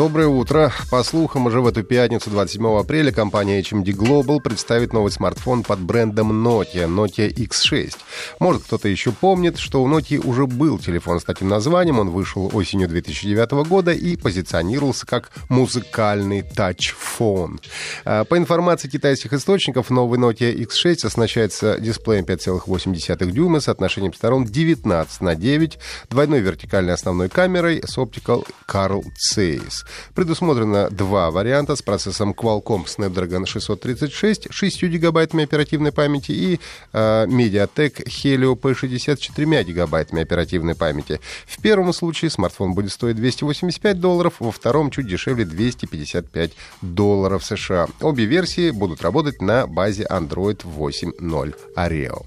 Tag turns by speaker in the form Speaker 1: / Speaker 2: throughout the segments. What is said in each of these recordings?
Speaker 1: Доброе утро. По слухам, уже в эту пятницу, 27 апреля, компания HMD Global представит новый смартфон под брендом Nokia, Nokia X6. Может, кто-то еще помнит, что у Nokia уже был телефон с таким названием. Он вышел осенью 2009 года и позиционировался как музыкальный тач-фон. А, по информации китайских источников, новый Nokia X6 оснащается дисплеем 5,8 дюйма с отношением сторон 19 на 9, двойной вертикальной основной камерой с Optical Carl Zeiss. Предусмотрено два варианта с процессом Qualcomm Snapdragon 636, 6 гигабайтами оперативной памяти и э, MediaTek Helio P60 с 4 гигабайтами оперативной памяти. В первом случае смартфон будет стоить 285 долларов, во втором чуть дешевле 255 долларов США. Обе версии будут работать на базе Android 8.0 Oreo.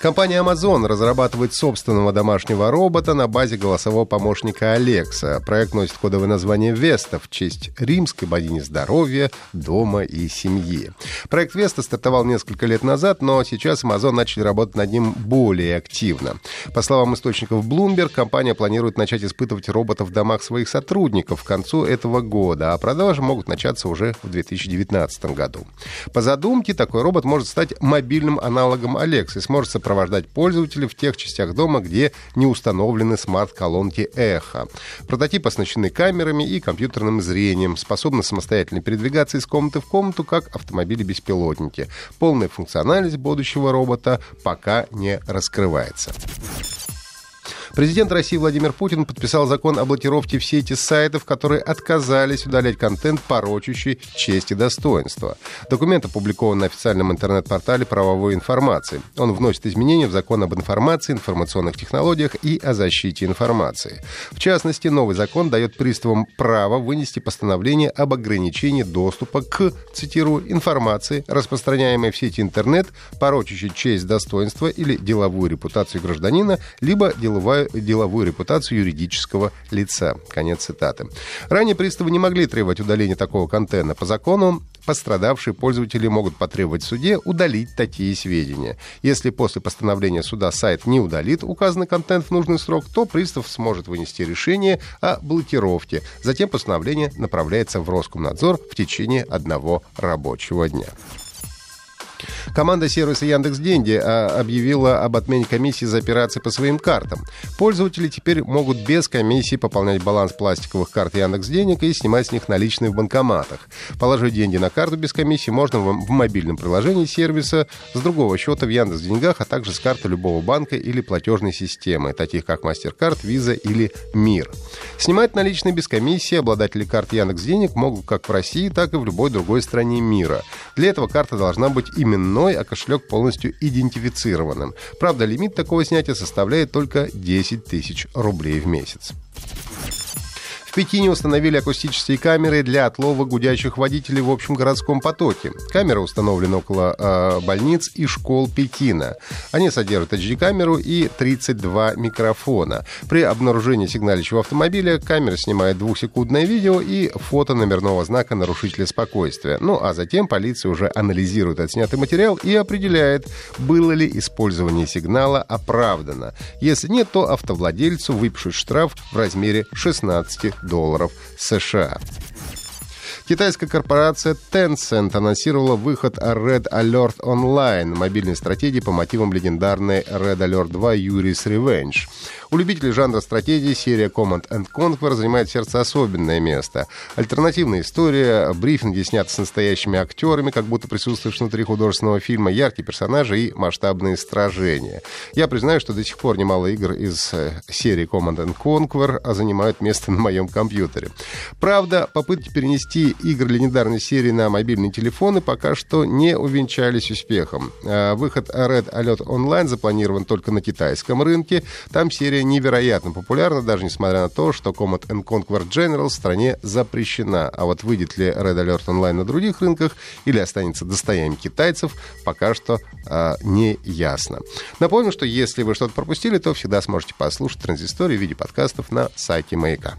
Speaker 1: Компания Amazon разрабатывает собственного домашнего робота на базе голосового помощника Alexa. Проект носит кодовое название Веста в честь римской богини здоровья, дома и семьи. Проект Веста стартовал несколько лет назад, но сейчас Amazon начали работать над ним более активно. По словам источников Bloomberg, компания планирует начать испытывать роботов в домах своих сотрудников к концу этого года, а продажи могут начаться уже в 2019 году. По задумке, такой робот может стать мобильным аналогом Alexa и сможет сопровождать сопровождать пользователя в тех частях дома, где не установлены смарт-колонки эхо. Прототип оснащены камерами и компьютерным зрением, способны самостоятельно передвигаться из комнаты в комнату, как автомобили-беспилотники. Полная функциональность будущего робота пока не раскрывается. Президент России Владимир Путин подписал закон о блокировке в сети сайтов, которые отказались удалять контент, порочащий честь и достоинство. Документ опубликован на официальном интернет-портале правовой информации. Он вносит изменения в закон об информации, информационных технологиях и о защите информации. В частности, новый закон дает приставам право вынести постановление об ограничении доступа к, цитирую, информации, распространяемой в сети интернет, порочащей честь, достоинство или деловую репутацию гражданина, либо деловая деловую репутацию юридического лица. Конец цитаты. Ранее приставы не могли требовать удаления такого контента. По закону пострадавшие пользователи могут потребовать в суде удалить такие сведения. Если после постановления суда сайт не удалит указанный контент в нужный срок, то пристав сможет вынести решение о блокировке. Затем постановление направляется в Роскомнадзор в течение одного рабочего дня. Команда сервиса Яндекс Деньги а, объявила об отмене комиссии за операции по своим картам. Пользователи теперь могут без комиссии пополнять баланс пластиковых карт Яндекс Денег и снимать с них наличные в банкоматах. Положить деньги на карту без комиссии можно в мобильном приложении сервиса с другого счета в Яндекс Деньгах, а также с карты любого банка или платежной системы, таких как MasterCard, Visa или Мир. Снимать наличные без комиссии обладатели карт Яндекс Денег могут как в России, так и в любой другой стране мира. Для этого карта должна быть именно именной, а кошелек полностью идентифицированным. Правда, лимит такого снятия составляет только 10 тысяч рублей в месяц. В Пекине установили акустические камеры для отлова гудящих водителей в общем городском потоке. Камеры установлены около э, больниц и школ Пекина. Они содержат HD-камеру и 32 микрофона. При обнаружении сигналищего автомобиля камера снимает двухсекундное видео и фото номерного знака нарушителя спокойствия. Ну а затем полиция уже анализирует отснятый материал и определяет, было ли использование сигнала оправдано. Если нет, то автовладельцу выпишут штраф в размере 16 долларов США. Китайская корпорация Tencent анонсировала выход Red Alert Online, мобильной стратегии по мотивам легендарной Red Alert 2 Yuri's Revenge. У любителей жанра стратегии серия Command and Conquer занимает сердце особенное место. Альтернативная история, брифинги сняты с настоящими актерами, как будто присутствуешь внутри художественного фильма, яркие персонажи и масштабные сражения. Я признаю, что до сих пор немало игр из э, серии Command and Conquer занимают место на моем компьютере. Правда, попытки перенести игры легендарной серии на мобильные телефоны пока что не увенчались успехом. А выход Red Alert Online запланирован только на китайском рынке. Там серия невероятно популярна, даже несмотря на то, что Command Conquer General в стране запрещена. А вот выйдет ли Red Alert Online на других рынках или останется достоянием китайцев, пока что э, не ясно. Напомню, что если вы что-то пропустили, то всегда сможете послушать транзисторию в виде подкастов на сайте Маяка.